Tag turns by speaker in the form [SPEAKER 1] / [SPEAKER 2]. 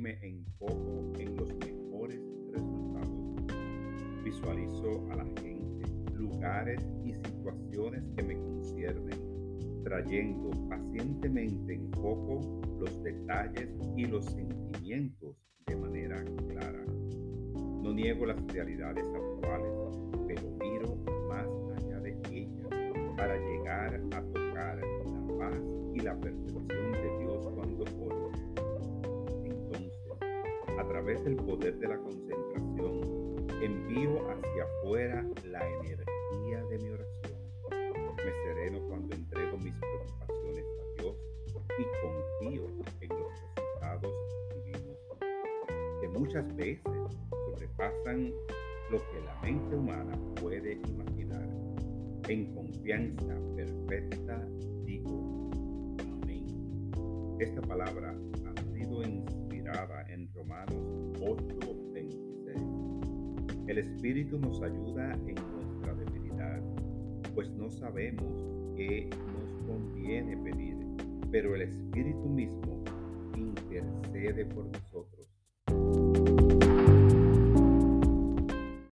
[SPEAKER 1] me enfoco en los mejores resultados. Visualizo a la gente, lugares y situaciones que me conciernen, trayendo pacientemente en foco los detalles y los sentimientos de manera clara. No niego las realidades actuales, pero miro más allá de ellas para llegar a tocar la paz y la perfección través del poder de la concentración, envío hacia afuera la energía de mi oración. Me sereno cuando entrego mis preocupaciones a Dios y confío en los resultados divinos, que muchas veces sobrepasan lo que la mente humana puede imaginar. En confianza perfecta digo amén. Esta palabra inspirada en Romanos 8:26. El Espíritu nos ayuda en nuestra debilidad, pues no sabemos qué nos conviene pedir, pero el Espíritu mismo intercede por nosotros